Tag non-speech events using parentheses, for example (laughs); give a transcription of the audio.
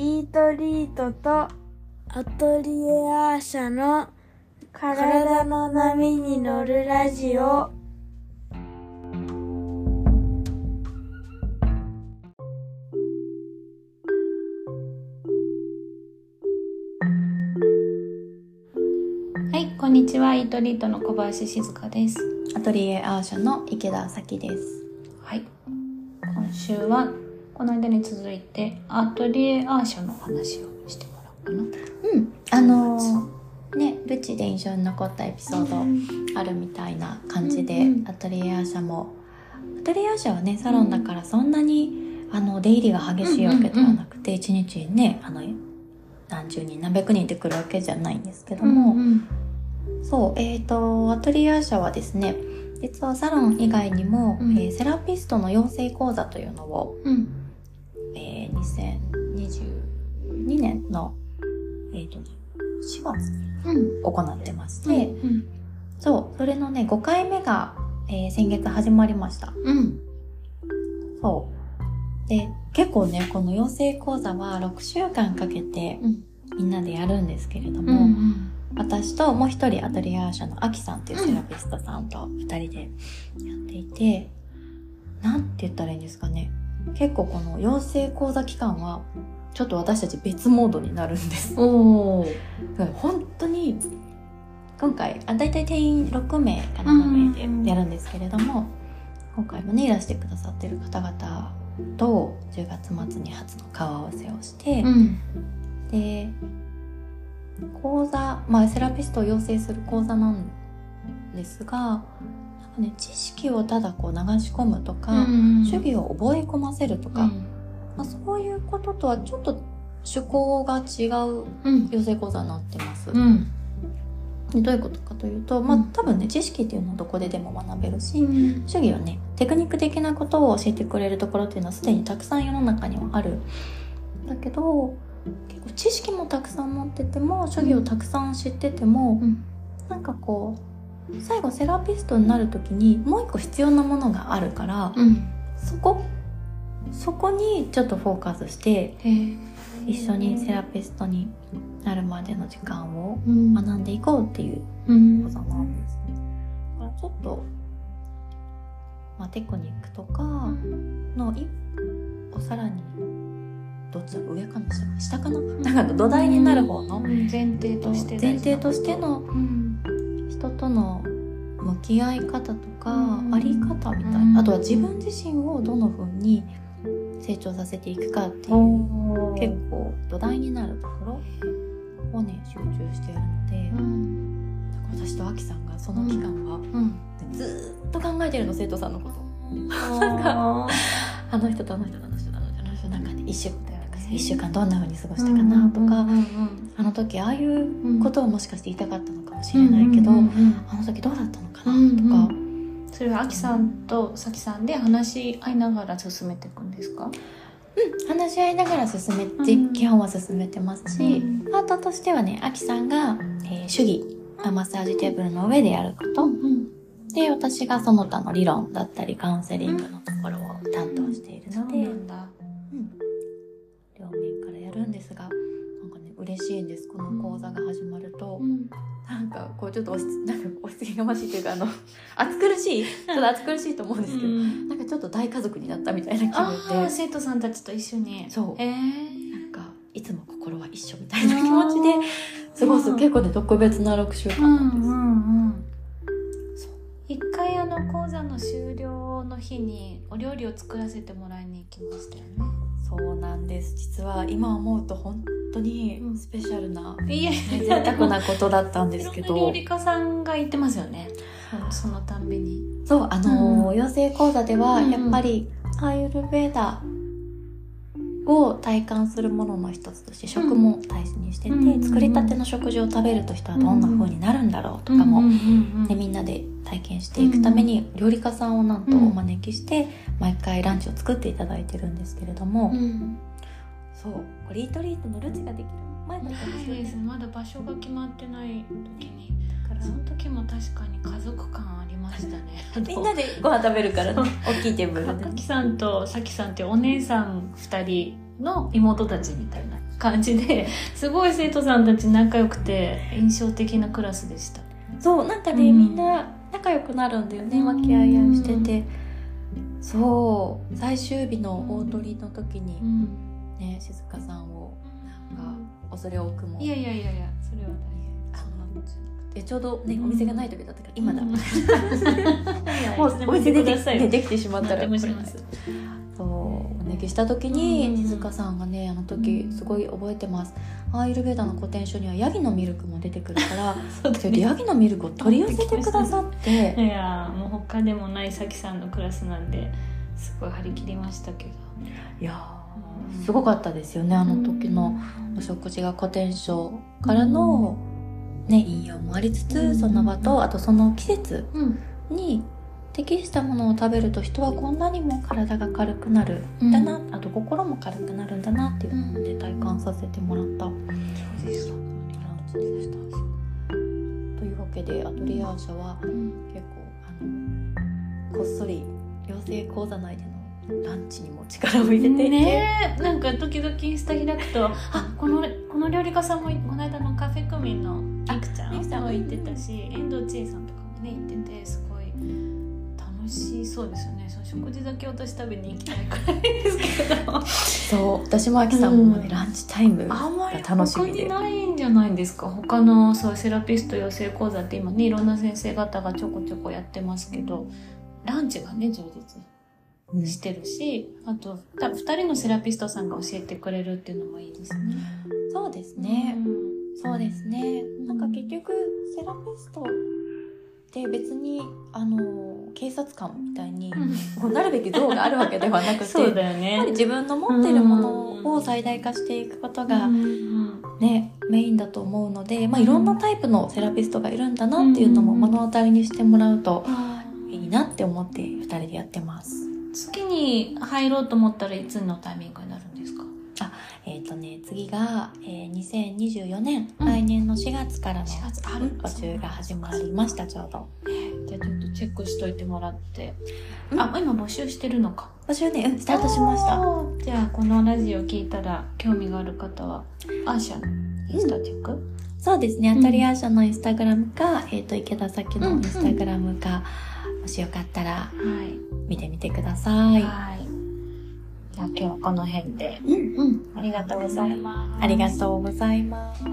イートリートとアトリエアーシャの体の波に乗るラジオはい、こんにちは。イートリートの小林静香です。アトリエアーシャの池田咲です。はい。今週は、この間に続いて、アトリエアーシャの話をしてもらおうかうん、あのーね、ルチで印象に残ったエピソードあるみたいな感じで、うんうんアトリエアーシャも、アトリエアーシャはね、サロンだからそんなに、あの、出入りが激しいわけではなくて、一、日にね、あの、何十人、何百人って来るわけじゃないんですけどな。も、ん。そう、えっ、と、アトリエアーシャはですね、実はサロン以外にも、うんえーセラピストの養成講座というのを、うん。えー、2022年の、えーとね、4月にうん。行ってまして、うん。そう、それのね、5回目が、えー先月始まりました。うん。そう。で、結構ね、この養成講座は6週間かけてうんみんなでやるんですけれどうも、ん。私ともう一人アトリエアーシャのアキさんっていうセラピストさんと二人でやっていて、なんて言ったらいいんですかね。結構この養成講座期間は、ちょっと私たち別モードになるんです。お本当に、今回、あ、だいたい定員6名か7名でやるんですけれども、今回もね、いらしてくださってる方々と10月末に初の顔合わせをして、うん。で講座まあセラピストを養成する講座なんですがね、知識をただこう流し込むとか、主義を覚え込ませるとか、まあ、そういうこととはちょっと趣向が違ううん。養成講座になってます。うん。でどういうことかというと、まあうん多分ね知識っていうのはどこででも学べるし、うん。主義はねテクニック的なことを教えてくれるところっていうのはすでにたくさん世の中にはあるだけど結構知識もたくさん持ってても主義をたくさん知ってても、うんなんかこう最後セラピストになる時にもう一個必要なものがあるから、うん。そこそこにちょっとフォーカスして一緒にセラピストになるまでの時間をうん。学んでいこうっていううん講座なんです。だからちょっと、まあ、テクニックとかの一歩さらにどっちだろう上かな下かななんか土台になる方のうん前提として前提としてのうん。人との向き合い方とかうんあり方みたいうんなあとは自分自身をどの風に成長させていくかっていうお結構土台になるところをね集中しているのでうん。私とアキさんがその期間はうん。ずーっと考えてるの生徒さんのこと。(laughs) なんかあの人とあの人とあの人とあの人とあの人なんかね一週間一週間どんな風に過ごしたかなとか、あの時ああいうことをもしかして言いたかったのかもしれないけど、うんうんうんあの時どうだったのかうんうん。なとか、それはあきさんとさきさんで話し合いながら進めていくんですか？話し合いながら進めて、うん基本は進めてますし、うんパートとしてはねあきさんが、えー主義マッサージテーブルの上でやること、で私がその他の理論だったりカウンセリングのところを担当しているので、んですがなんかね嬉しいんです。この講座が始まると、なんかこうちょっと押し (laughs) なんか押しつけがましいというかあの (laughs) 暑苦しい。ちょっと暑苦しいと思うんですけど、なんかちょっと大家族になったみたいな気あ分であ生徒さんたちと一緒に。そう。へえなんかいつも心は一緒みたいな気持ちで過ごす。結構ね特別な6週間うんなんです、うんうん。一回あの講座の終了の日にお料理を作らせてもらいに行きましたよね。そうなんです。実は今思うと本当にスペシャルな、いや贅沢なことだったんですけど。(laughs) 料理家さんが言ってますよね。そのたんびにそう、あのー養成講座では、うんうん。やっぱり、アーユルベーダを体感するものの一つとして、食も大事にしてて、うん作りたての食事を食べると人はどんな風になるんだろうとかも、でみんなで体験していくために、料理家さんをなんとお招きして、毎回ランチを作っていただいてるんですけれども、うん。そう、これリートリートのルチができる前だったんですよないですまだ場所が決まってない時にその時も確かに家族感ありましたね。(laughs) みんなでご飯食べるからね。大きいテーブルでかきさんとさきさんってお姉さん2人の妹たちみたいな感じで (laughs) すごい生徒さんたち仲良くて印象的なクラスでした。そうなんかね、うん。みんな仲良くなるんだよね和気あいあいしてて。そう。最終日の大鳥の時にうん。ね静香さんをなんか恐れ多くも。いやいやいやいやそれは大あ丈夫でちょうどねお店がない時だったから今だ、うん。も (laughs) もうお店ででき,、ね、でできてしまったら。そうお願いした時にうん。静香さんがねあの時すごい覚えてます。アーユルベーダの古典書にはヤギのミルクも出てくるから (laughs) それでヤギのミルクを取り寄せてくださって。いやもう他でもないさきさんのクラスなんですごい張り切りましたけどいやーすごかったですよねあの時のお食事が古典書からの、ね、引用もありつつその場とあとその季節うん。に適したものを食べると人はこんなにも体が軽くなるん。だな、あと心も軽くなるんだなっていうのをね体感させてもらったそうでしたランチでした。というわけでアトリエアーシャは結構あのこっそり養成講座内でのランチにも力を入れていて、ねえ。なんか時々インスタ開くとあこのこの料理家さんもこの間のカフェクミンのりくちゃん？りくちゃんも行ってたし遠藤千恵さんとかもね行っててすごい楽しそうですよね。その食事だけ私食べに行きたいくらいですけど。そう私もあきさんもね、うん。ランチタイムあんまりが楽し他みでにないんじゃないんですか？他のそうセラピスト養成講座って今ねいろんな先生方がちょこちょこやってますけど。ランチがね充実うん。してるし、あとた2人のセラピストさんが教えてくれるっていうのもいいですね。そうですね、うんそうですね。なんか結局セラピストって別にあの警察官みたいに、こうなるべき像があるわけではなくてそうだよやっぱりね。自分の持ってるものを最大化していくことが、うんね、メインだと思うので、まあ、いろんなタイプのセラピストがいるんだなっていうのもうん目の当たりにしてもらうとあい。いなって思って2人でやってます。月に入ろうと思ったらいつのタイミングになとね次が、えー2024年、うん来年の4月からの4月あうん募集が始まりましたちょうど。じゃあちょっとチェックしといてもらって。うんあ、今募集してるのか。募集ね、うん、スタートしました。じゃあこのラジオ聞いたら興味がある方はアーシャのインスタチェック、そうですね、アトリエアーシャのインスタグラムか、えっ、と池田咲のインスタグラムか、もしよかったらはい。見てみてください。はい。じゃあ今日はこの辺で。うんうん、ありがとうございます。ありがとうございます。